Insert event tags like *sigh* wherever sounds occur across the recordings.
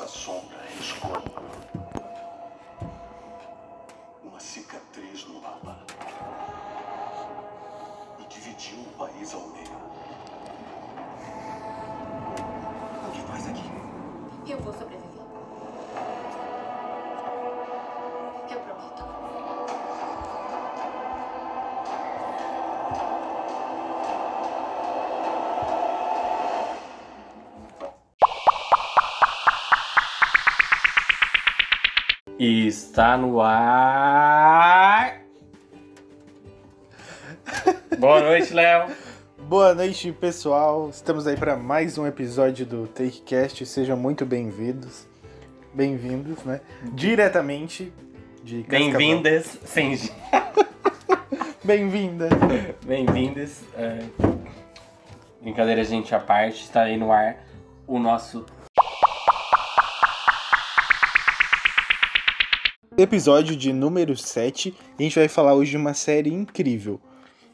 Essa sombra é escorpo. Uma cicatriz no mapa. E dividiu o país ao meio. O que faz aqui? Eu vou sobreviver. Está no ar. Boa noite, Léo. Boa noite, pessoal. Estamos aí para mais um episódio do TakeCast. Sejam muito bem-vindos. Bem-vindos, né? Diretamente de. Bem-vindas. Sim, *laughs* Bem-vinda. bem-vindas. É, Brincadeira, gente, à parte. Está aí no ar o nosso Episódio de número 7. E a gente vai falar hoje de uma série incrível.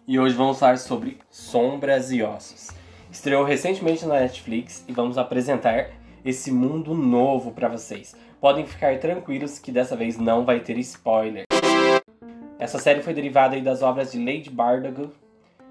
E hoje vamos falar sobre Sombras e Ossos. Estreou recentemente na Netflix e vamos apresentar esse mundo novo para vocês. Podem ficar tranquilos que dessa vez não vai ter spoiler. Essa série foi derivada aí das obras de Lady Bardugo,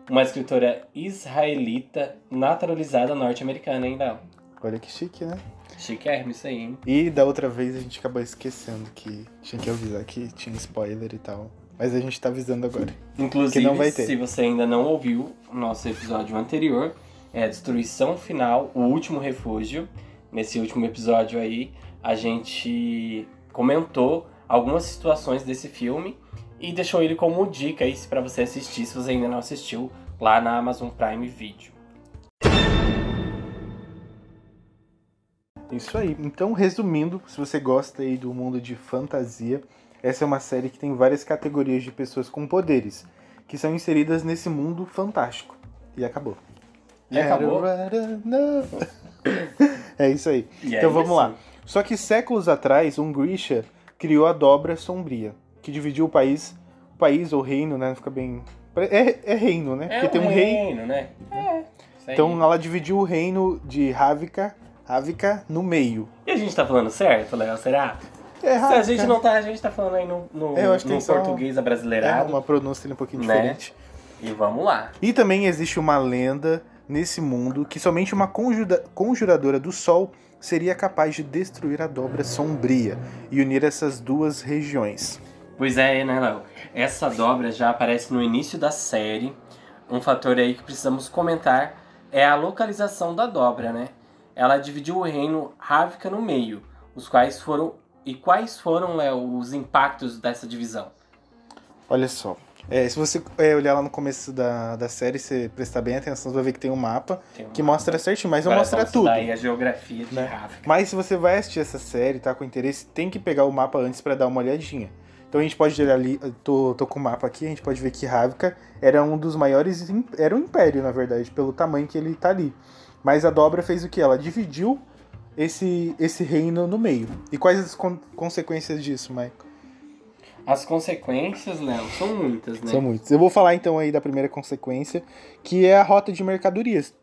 uma escritora israelita naturalizada norte-americana, hein, Léo? Olha que chique, né? Chiquérrimo isso aí, hein? E da outra vez a gente acabou esquecendo que tinha que avisar que tinha spoiler e tal. Mas a gente tá avisando agora. Inclusive, Que não vai ter. se você ainda não ouviu o nosso episódio anterior, é a Destruição Final, o último refúgio. Nesse último episódio aí, a gente comentou algumas situações desse filme e deixou ele como dica aí para você assistir, se você ainda não assistiu, lá na Amazon Prime Video. Isso aí. Então, resumindo, se você gosta aí do mundo de fantasia, essa é uma série que tem várias categorias de pessoas com poderes, que são inseridas nesse mundo fantástico. E acabou. E acabou? Não. *laughs* É isso aí. E então vamos lá. assim, Só que séculos atrás, um Grisha criou a dobra sombria, que dividiu o país, o país ou reino, né? Fica bem. É, é reino, né? É Porque um tem um rei. reino, né? É. Então ela dividiu o reino de Ravika, Ravika no meio. E a gente tá falando certo, Léo? Será? É Se a gente não tá, a gente tá falando aí no, no, É, eu acho que no português É abrasileirado. uma pronúncia um pouquinho Né? diferente. E vamos lá. E também existe uma lenda nesse mundo que somente uma conjura- conjuradora do sol seria capaz de destruir a dobra sombria e unir essas duas regiões. Pois é, né, Léo? Essa dobra já aparece no início da série. Um fator aí que precisamos comentar é a localização da dobra, né? Ela dividiu o reino Ravka no meio, os quais foram e quais foram, Léo, os impactos dessa divisão? Olha só. É, se você é, olhar lá no começo da, da série, você prestar bem atenção, você vai ver que tem um mapa Tem um que mapa. mostra certinho, mas não mostra tudo. estudar aí a geografia de né? Ravka. Mas se você vai assistir essa série, tá com interesse, tem que pegar o mapa antes pra dar uma olhadinha. Então a gente pode olhar ali, tô, tô com o mapa aqui, a gente pode ver que Ravka era um dos maiores, era um império, na verdade, pelo tamanho que ele tá ali. Mas a dobra fez o que? Ela dividiu esse, esse reino no meio. E quais as con- consequências disso, Michael? As consequências, Léo, são muitas, né? São muitos. Eu vou falar então aí da primeira consequência, que é a rota de mercadorias.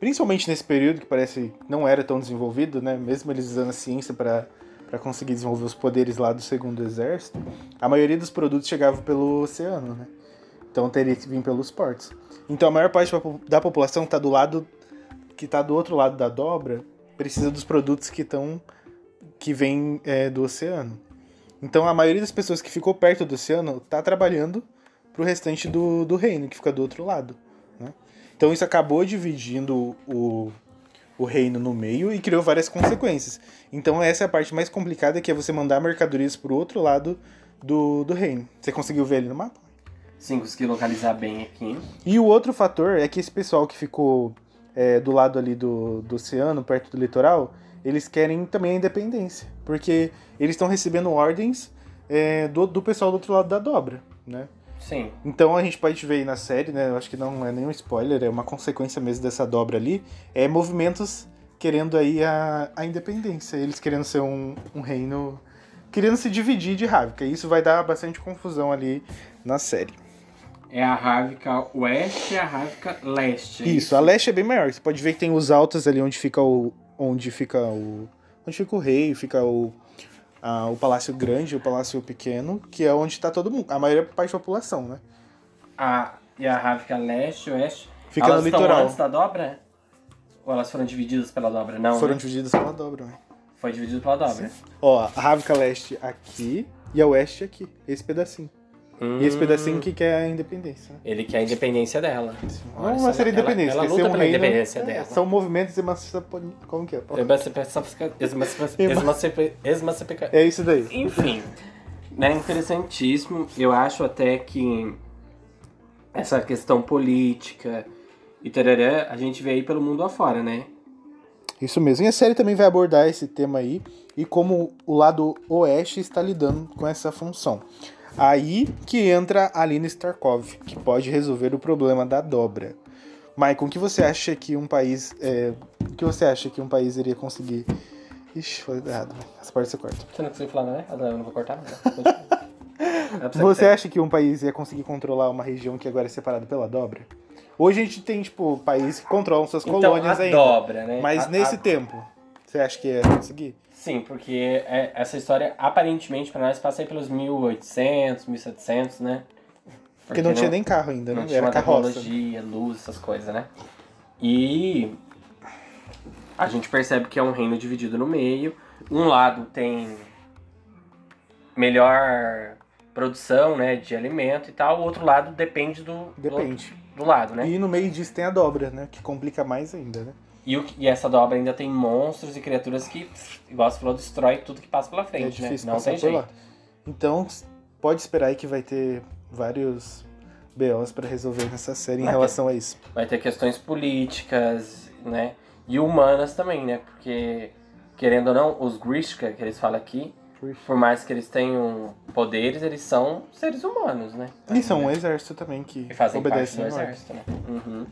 Principalmente nesse período que parece não era tão desenvolvido, né? Mesmo eles usando a ciência para para conseguir desenvolver os poderes lá do segundo exército, a maioria dos produtos chegava pelo oceano, né? Então teria que vir pelos portos. Então a maior parte da população está do lado que está do outro lado da dobra, precisa dos produtos que estão que vêm é, do oceano. Então a maioria das pessoas que ficou perto do oceano tá trabalhando pro restante do, do reino, que fica do outro lado. Né? Então isso acabou dividindo o, o reino no meio e criou várias consequências. Então essa é a parte mais complicada, que é você mandar mercadorias pro outro lado do, do reino. Você conseguiu ver ali no mapa? Sim, consegui localizar bem aqui. E o outro fator é que esse pessoal que ficou é, do lado ali do, do oceano, perto do litoral, eles querem também a independência. Porque eles estão recebendo ordens é, do, do pessoal do outro lado da dobra, né? Sim. Então a gente pode ver aí na série, né? Eu acho que não é nenhum spoiler, é uma consequência mesmo dessa dobra ali. É movimentos querendo aí a, a independência. Eles querendo ser um, um reino. Querendo se dividir de Ravka. E isso vai dar bastante confusão ali na série. É a Ravka Oeste e a Ravka Leste. é Isso, a leste é bem maior. Você pode ver que tem os altos ali onde fica o. onde fica o. onde fica o rei, fica o, o palácio grande, o palácio pequeno, que é onde tá todo mundo, a maior parte da população, né? A, e a Ravka leste, oeste. Fica elas no litoral. antes da dobra? Ou elas foram divididas pela dobra? Não, Foram né? divididas pela dobra, né? Foi dividido pela dobra. Ó, a Ravka Leste aqui e a Oeste aqui, esse pedacinho. E esse Hum, pedacinho que quer a independência, né? Ele quer a independência dela. Não Olha, é uma ela- série ela- independente, Ela, luta um pela reino. independência é, dela. São movimentos emancipatórios. Como que é? Emancipação- emancipa- *laughs* emancipa- emancipa- É isso daí. Enfim, né, interessantíssimo. Eu acho até que essa questão política e tarará, a gente vê aí pelo mundo afora, né? Isso mesmo. E a série também vai abordar esse tema aí e como o lado oeste está lidando com essa função. Aí que entra a Alina Starkov, que pode resolver o problema da dobra. Maicon, o que você acha que um país. É, o que você acha que um país iria conseguir. Ixi, foi errado. Essa parte você corta. Você não conseguiu falar, não é? Ah, Eu não vou cortar, não. É pra Você acha que um país ia conseguir controlar uma região que agora é separada pela dobra? Hoje a gente tem, tipo, países que controlam suas Então, colônias a ainda. dobra, né? Mas A- nesse a- tempo, você acha que ia conseguir? Sim, porque é- essa história, aparentemente, pra nós, passa aí pelos 1800, 1700, né? Porque não tinha nem carro ainda, Não né? tinha Era carroça. tecnologia, luz, essas coisas, né? E a gente percebe que é um reino dividido no meio. Um lado tem melhor produção, né, de alimento e tal. O outro lado depende do, do, Depende. do lado, né? E no meio disso tem a dobra, né? Que complica mais ainda, né? E, o, e essa dobra ainda tem monstros e criaturas que, igual você falou, destrói tudo que passa pela é frente, né? difícil Não tem jeito. lá. Então, pode esperar aí que vai ter vários BOs pra resolver nessa série em Vai ter. relação a isso. Vai ter questões políticas, né? E humanas também, né? Porque, querendo ou não, os Grishka, que eles falam aqui, por mais que eles tenham poderes, eles são seres humanos, né? E são um exército também que E fazem parte do exército, né? Uhum.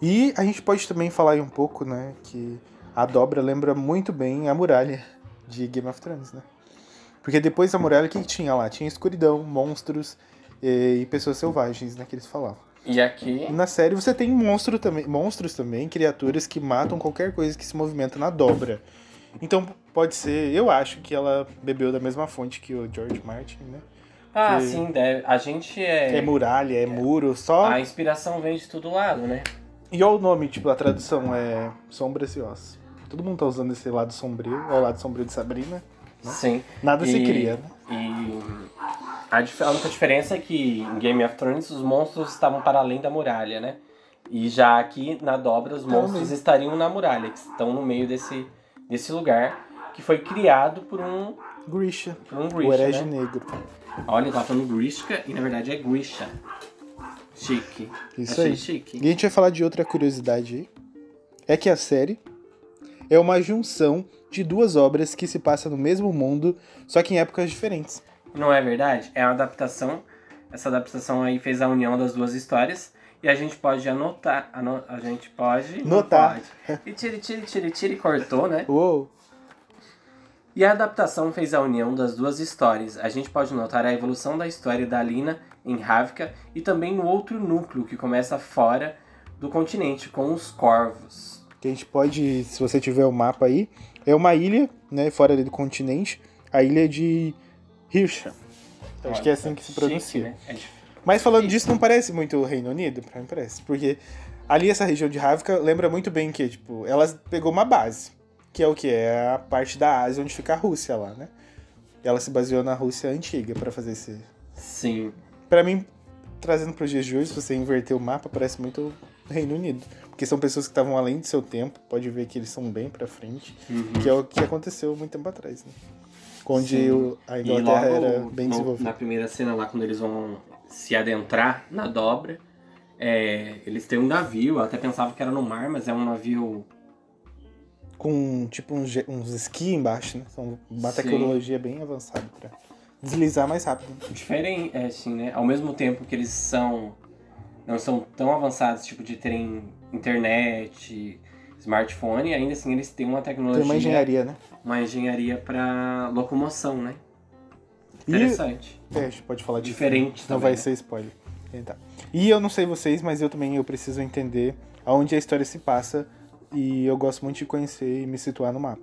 E a gente pode também falar aí um pouco, né, que a dobra lembra muito bem a muralha de Game of Thrones, né? Porque depois da muralha, o que que tinha lá? Tinha escuridão, monstros eh, e pessoas selvagens, né, que eles falavam. E aqui, E na série você tem monstro também, monstros também, criaturas que matam qualquer coisa que se movimenta na dobra. Então pode ser, eu acho que ela bebeu da mesma fonte que o George Martin, né? ah, que- sim, deve. A gente é. É muralha, é muro, só. A inspiração vem de todo lado, né? E olha o nome, tipo, a tradução é Sombras e Ossos. Todo mundo tá usando esse lado sombrio, é o lado sombrio de Sabrina. Sim. Nada se E- cria, né? E a, dif- a única diferença é que em Game of Thrones os monstros estavam para além da muralha, né? E já aqui na dobra os Então, monstros né? estariam na muralha, que estão no meio desse, desse lugar que foi criado por um, Grisha, por um o Grisha, herege né? negro. Olha, tá falando Grishka e na verdade é Grisha. Chique. Isso Achei aí. chique. E a gente vai falar de outra curiosidade aí. É que a série é uma junção de duas obras que se passam no mesmo mundo, só que em épocas diferentes. Não é verdade? É uma adaptação. Essa adaptação aí fez a união das duas histórias. E a gente pode anotar. ano- a gente pode. Notar. pode. E tire, tire, tire, tire, cortou, né? Uou! E a adaptação fez a união das duas histórias. A gente pode notar a evolução da história da Lina em Ravka e também no outro núcleo que começa fora do continente, com os corvos. Que a gente pode, se você tiver o mapa aí, é uma ilha, né, fora ali do continente, a ilha de Hirsham. Acho que é assim que se Chique, pronuncia. né? É. Mas falando disso, não parece muito o Reino Unido? Pra mim parece. Porque ali essa região de Ravka lembra muito bem que, tipo, ela pegou uma base. Que é o que? É a parte da Ásia onde fica a Rússia lá, né? Ela se baseou na Rússia antiga pra fazer esse. Sim. Pra mim, trazendo pros dias de hoje, se você inverter o mapa, parece muito Reino Unido. Porque são pessoas que estavam além do seu tempo, pode ver que eles são bem pra frente, Uhum. que é o que aconteceu muito tempo atrás, né? Onde o- a Inglaterra logo era bem desenvolvida. na primeira cena lá, quando eles vão se adentrar na dobra, é, eles têm um navio. Eu até pensava que era no mar, mas é um navio com tipo uns, uns esqui embaixo, né? São uma Sim. tecnologia bem avançada pra deslizar mais rápido. diferente, é, assim, né? Ao mesmo tempo que eles são não são tão avançados, tipo de terem internet, smartphone, ainda assim eles têm uma tecnologia, Tem uma engenharia, né? uma engenharia para locomoção, né? E- Interessante. É, a gente pode falar disso. Diferente Não também, vai né? ser spoiler. Então. E eu não sei vocês, mas eu também eu preciso entender aonde a história se passa e eu gosto muito de conhecer e me situar no mapa.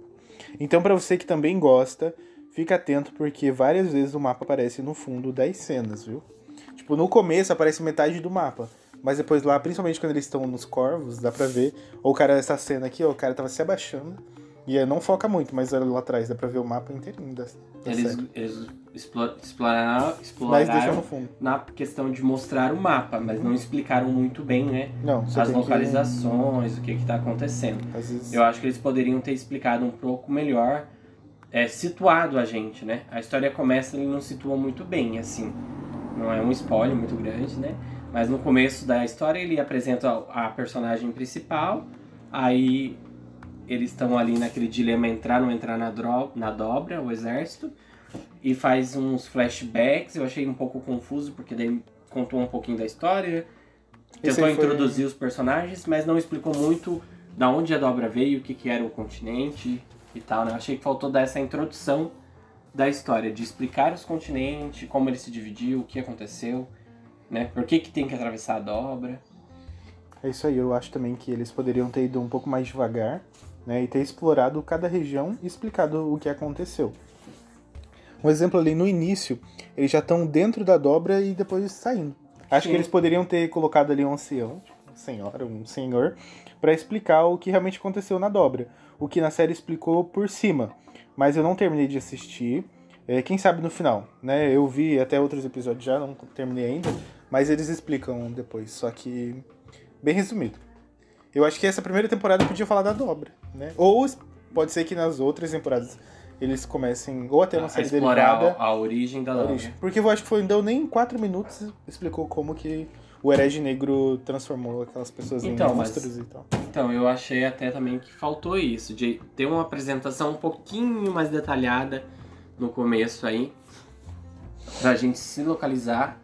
Então, pra você que também gosta, fica atento porque várias vezes o mapa aparece no fundo das cenas, viu? Tipo, no começo aparece metade do mapa. Mas depois lá, principalmente quando eles estão nos corvos, dá pra ver. Ou o cara, essa cena aqui, ó, o cara tava se abaixando. E aí não foca muito, mas lá atrás dá pra ver o mapa inteirinho da, da Eles, série. eles explo- exploraram, exploraram na questão de mostrar o mapa, mas não explicaram muito bem, né? Não, As tem que- localizações, o que que tá acontecendo. Vezes... Eu acho que eles poderiam ter explicado um pouco melhor, é, situado a gente, né? A história começa, ele não situa muito bem, assim. Não é um spoiler muito grande, né? Mas no começo da história ele apresenta a personagem principal, aí eles estão ali naquele dilema entrar ou não entrar na, dro- na dobra, o exército, e faz uns flashbacks, eu achei um pouco confuso, porque daí contou um pouquinho da história, tentou foi- introduzir os personagens, mas não explicou muito da onde a dobra veio, o que, que era o continente e tal, né? Eu achei que faltou dar essa introdução da história, de explicar os continentes, como ele se dividiu, o que aconteceu, né? Por que, que tem que atravessar a dobra. É isso aí, eu acho também que eles poderiam ter ido um pouco mais devagar, né, e ter explorado cada região e explicado o que aconteceu. Um exemplo ali no início, eles já estão dentro da dobra e depois saindo. Acho Sim. que eles poderiam ter colocado ali um ancião, uma senhora, um senhor, para explicar o que realmente aconteceu na dobra. O que na série explicou por cima. Mas eu não terminei de assistir. É, quem sabe no final, né? Eu vi até outros episódios já, não terminei ainda. Mas eles explicam depois, só que bem resumido. Eu acho que essa primeira temporada podia falar da dobra, né? Ou pode ser que nas outras temporadas eles comecem, ou até uma a série explorar derivada. a, a origem da a dobra. origem. Porque eu acho que foi, não deu nem em 4 minutos explicou como que o herege negro transformou aquelas pessoas Então, em monstros e tal. Então, eu achei até também que faltou isso, de ter uma apresentação um pouquinho mais detalhada no começo aí, pra gente se localizar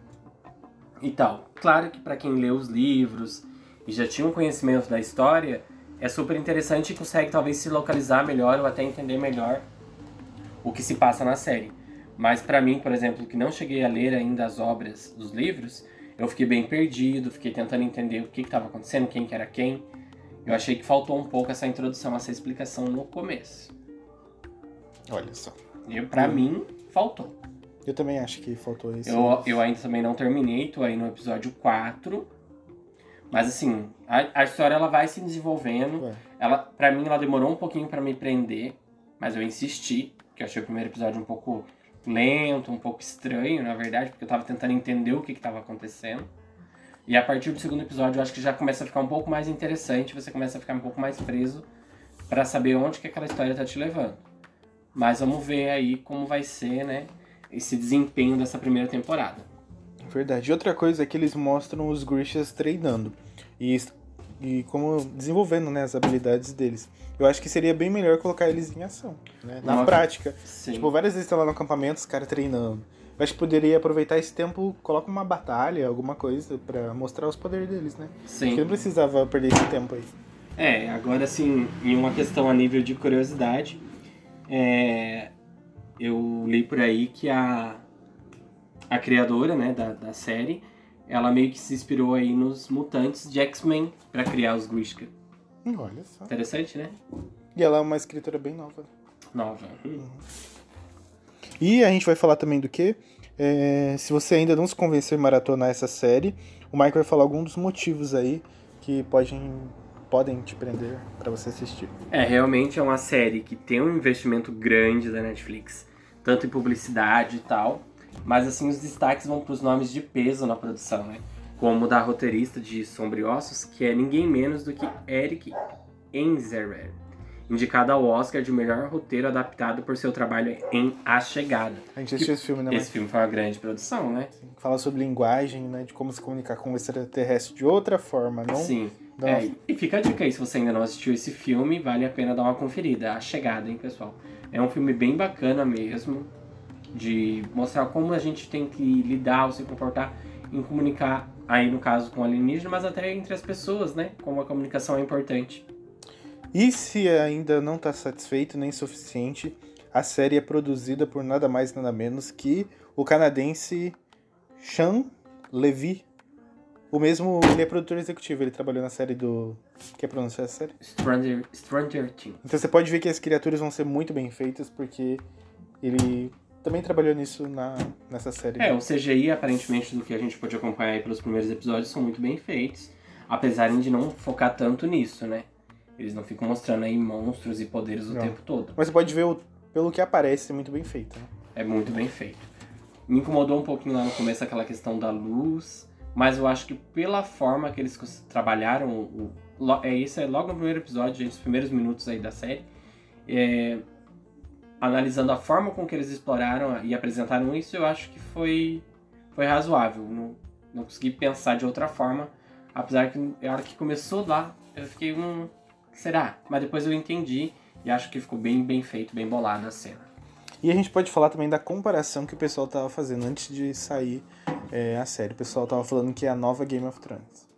e tal. Claro que pra quem lê os livros e já tinha um conhecimento da história, é super interessante e consegue talvez se localizar melhor ou até entender melhor o que se passa na série. Mas pra mim, por exemplo, que não cheguei a ler ainda as obras dos livros, eu fiquei bem perdido, fiquei tentando entender o que estava acontecendo, quem que era quem. Eu achei que faltou um pouco essa introdução, essa explicação no começo. Olha só. E pra Hum. mim, faltou. Eu também acho que faltou isso. Eu, eu ainda também não terminei, tô aí no episódio 4. Mas assim, a, a história ela vai se desenvolvendo. Ué. Ela, pra mim, ela demorou um pouquinho pra me prender, mas eu insisti, porque eu achei o primeiro episódio um pouco lento, um pouco estranho, na verdade, porque eu tava tentando entender o que, que tava acontecendo. E a partir do segundo episódio, eu acho que já começa a ficar um pouco mais interessante, você começa a ficar um pouco mais preso pra saber onde que aquela história tá te levando. Mas vamos ver aí como vai ser, né, esse desempenho dessa primeira temporada. Verdade. E outra coisa é que eles mostram os Grishas treinando. E, e como desenvolvendo né, as habilidades deles. Eu acho que seria bem melhor colocar eles em ação. Né? Na Nossa. prática. Sim. Tipo, várias vezes estão lá no acampamento, os caras treinando. Eu acho que poderia aproveitar esse tempo, coloca uma batalha, alguma coisa, pra mostrar os poderes deles, né? Sim. Porque não precisava perder esse tempo aí. É, agora assim, em uma questão a nível de curiosidade, é, eu li por aí que a, a criadora né, da, da série, ela meio que se inspirou aí nos mutantes de X-Men pra criar os Grishka. Hum, Olha só. Interessante, né? E ela é uma escritora bem nova. Nova. E a gente vai falar também do que? É, se você ainda não se convenceu em maratonar essa série, o Mike vai falar alguns dos motivos aí que podem, podem te prender pra você assistir. É, realmente é uma série que tem um investimento grande da Netflix, tanto em publicidade e tal, mas assim, os destaques vão pros nomes de peso na produção, né? Como o da roteirista de Sombriossos, que é ninguém menos do que Eric Enzerer, indicado ao Oscar de melhor roteiro adaptado por seu trabalho em A Chegada. A gente assistiu esse filme, né? Esse filme foi uma grande produção, né? Mike? Fala sobre linguagem, né? De como se comunicar com o extraterrestre de outra forma, não? Sim. Não. É, e fica a dica aí, se você ainda não assistiu esse filme, vale a pena dar uma conferida. A Chegada, hein, pessoal? É um filme bem bacana mesmo, de mostrar como a gente tem que lidar ou se comportar em comunicar, aí no caso com alienígena, mas até entre as pessoas, né? Como a comunicação é importante. E se ainda não está satisfeito nem suficiente, a série é produzida por nada mais nada menos que o canadense Sean Levy. O mesmo, ele é produtor executivo, ele trabalhou na série do. Quer pronunciar essa série? Stranger, Stranger Things. Então você pode ver que as criaturas vão ser muito bem feitas, porque ele também trabalhou nisso na, nessa série. É, o CGI, aparentemente, do que a gente pôde acompanhar aí pelos primeiros episódios, são muito bem feitos. Apesar de não focar tanto nisso, né? Eles não ficam mostrando aí monstros e poderes o Não. tempo todo. Mas você pode ver, o, pelo que aparece, é muito bem feito. Né? É muito bem feito. Me incomodou um pouquinho lá no começo aquela questão da luz, mas eu acho que pela forma que eles trabalharam, o, é isso é logo no primeiro episódio, gente, os primeiros minutos aí da série, é, analisando a forma com que eles exploraram e apresentaram isso, eu acho que foi foi razoável. Não, não consegui pensar de outra forma, apesar que na hora que começou lá, eu fiquei um será? Mas depois eu entendi e acho que ficou bem bem feito, bem bolado a cena. E a gente pode falar também da comparação que o pessoal tava fazendo antes de sair é, a série. O pessoal tava falando que é a nova Game of Thrones.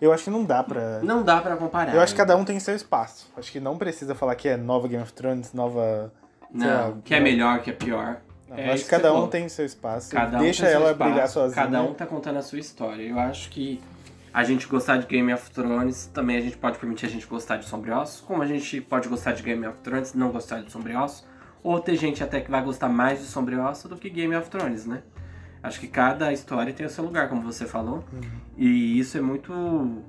Eu acho que não dá pra. Não dá pra comparar. Eu acho que cada um tem seu espaço. Acho que não precisa falar que é nova Game of Thrones, nova. Sei lá, Não, que é melhor, que é pior. Não, É eu acho que cada um tem seu espaço. Cada um deixa ela espaço, brilhar sozinha. Cada um tá contando a sua história. Eu acho que a gente gostar de Game of Thrones, também a gente pode permitir a gente gostar de Sombriossos, como a gente pode gostar de Game of Thrones não gostar de Sombriossos, ou ter gente até que vai gostar mais de Sombriossos do que Game of Thrones, né? Acho que cada história tem o seu lugar, como você falou. E isso é muito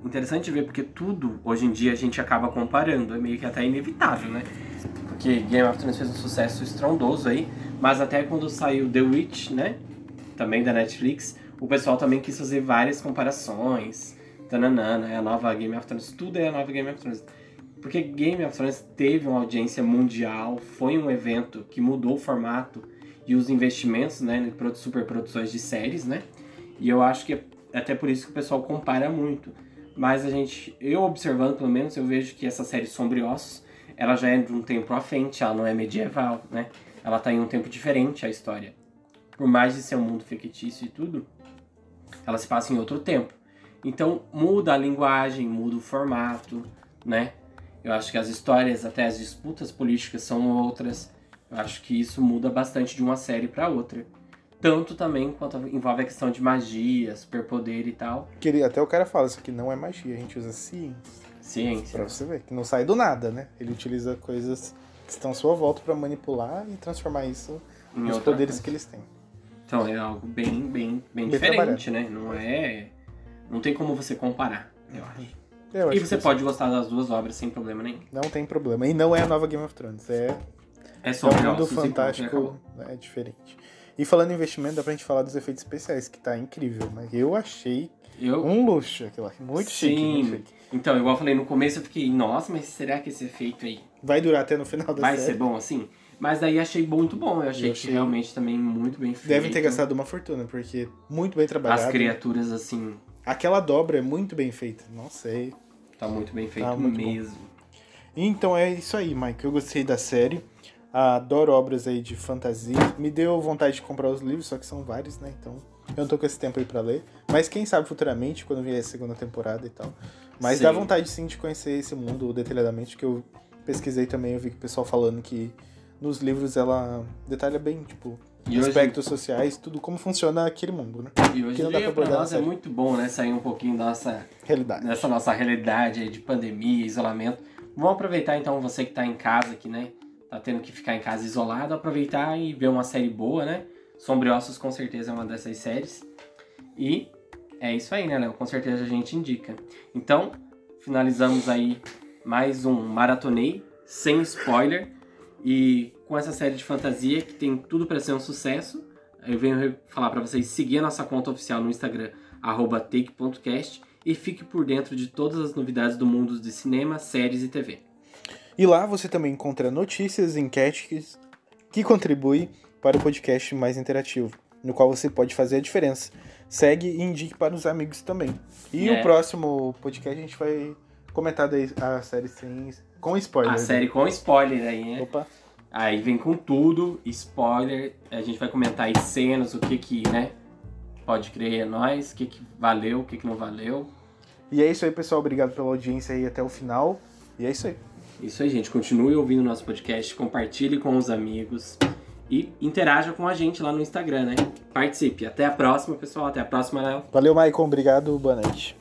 interessante de ver, porque tudo, hoje em dia, a gente acaba comparando. É meio que até inevitável, né? Porque Game of Thrones fez um sucesso estrondoso aí, mas até quando saiu The Witch, né? Também da Netflix, o pessoal também quis fazer várias comparações. Tananana, é a nova Game of Thrones, tudo é a nova Game of Thrones. Porque Game of Thrones teve uma audiência mundial, foi um evento que mudou o formato e os investimentos, né, em produ- superproduções de séries, né? E eu acho que é até por isso que o pessoal compara muito. Mas a gente, eu observando pelo menos, eu vejo que essa série Sombriossos, ela já é de um tempo à frente, ela não é medieval, né? Ela tá em um tempo diferente a história. Por mais de ser um mundo fictício e tudo, ela se passa em outro tempo. Então muda a linguagem, muda o formato, né? Eu acho que as histórias, até as disputas políticas são outras. Eu acho que isso muda bastante de uma série para outra. Tanto também quanto envolve a questão de magia, superpoder e tal. Que ele- até o cara fala, isso aqui não é magia, a gente usa ciência. Ciência. Pra você ver, que não sai do nada, né? Ele utiliza coisas que estão à sua volta pra manipular e transformar isso Em nos poderes coisa. que eles têm. Então é algo bem, bem, bem, Bem diferente, né? Não é. Não tem como você comparar, eu acho. Eu E acho você pode gostar das duas obras sem problema nenhum. Não tem problema. E não é a nova Game of Thrones, é, É é só um mundo assim, fantástico, é diferente. E falando em investimento, dá pra gente falar dos efeitos especiais, que tá incrível, né? Eu achei Eu, um luxo aquilo lá. Muito chique, Sim. muito chique. Então, igual eu falei no começo, eu fiquei, nossa, mas será que esse efeito aí Vai durar até no final da vai série. ser bom assim? Mas daí achei muito bom, eu achei, Eu que achei- realmente também muito bem feito. Devem ter gastado uma fortuna, porque muito bem trabalhado. As criaturas, assim, Aquela dobra é muito bem feita. Nossa, é tá muito bem feito Ah, muito bom. mesmo. Então é isso aí, Mike. Eu gostei da série. Adoro obras aí de fantasia. Me deu vontade de comprar os livros, só que são vários, né? Então eu não tô com esse tempo aí pra ler. Mas quem sabe futuramente, quando vier a segunda temporada e tal. Mas Sim. dá vontade sim de conhecer esse mundo detalhadamente, que eu pesquisei também, eu vi que o pessoal falando que nos livros ela detalha bem, tipo, E hoje- aspectos sociais, tudo como funciona aquele mundo, né? E hoje Que não dá pra pra nós é série. muito bom, né? Sair um pouquinho da nossa, Realidade. dessa nossa realidade aí de pandemia, isolamento. Vamos aproveitar então você que tá em casa aqui, né? Tá tendo que ficar em casa isolado, aproveitar e ver uma série boa, né? Sombriossos com certeza é uma dessas séries. E é isso aí, né, Léo? Com certeza a gente indica. Então, finalizamos aí mais um Maratonei, sem spoiler. E com essa série de fantasia que tem tudo pra ser um sucesso, eu venho falar pra vocês seguir a nossa conta oficial no Instagram, take.cast, e fique por dentro de todas as novidades do mundo de cinema, séries e TV. E lá você também encontra notícias, enquetes que contribuem para o podcast mais interativo, no qual você pode fazer a diferença. Segue e indique para os amigos também. E É. o próximo podcast a gente vai comentar a série sem, com spoiler. A série com spoiler aí, né? Opa. Aí vem com tudo, spoiler, a gente vai comentar aí cenas, o que que, né? Pode crer, é nóis, o que que valeu, o que que não valeu. E é isso aí, pessoal. Obrigado pela audiência aí até o final. E é isso aí. Isso aí, gente. Continue ouvindo nosso podcast, compartilhe com os amigos E interaja com a gente lá no Instagram, né? Participe. Até a próxima, pessoal. Até a próxima, Léo. Valeu, Maicon. Obrigado. Boa noite.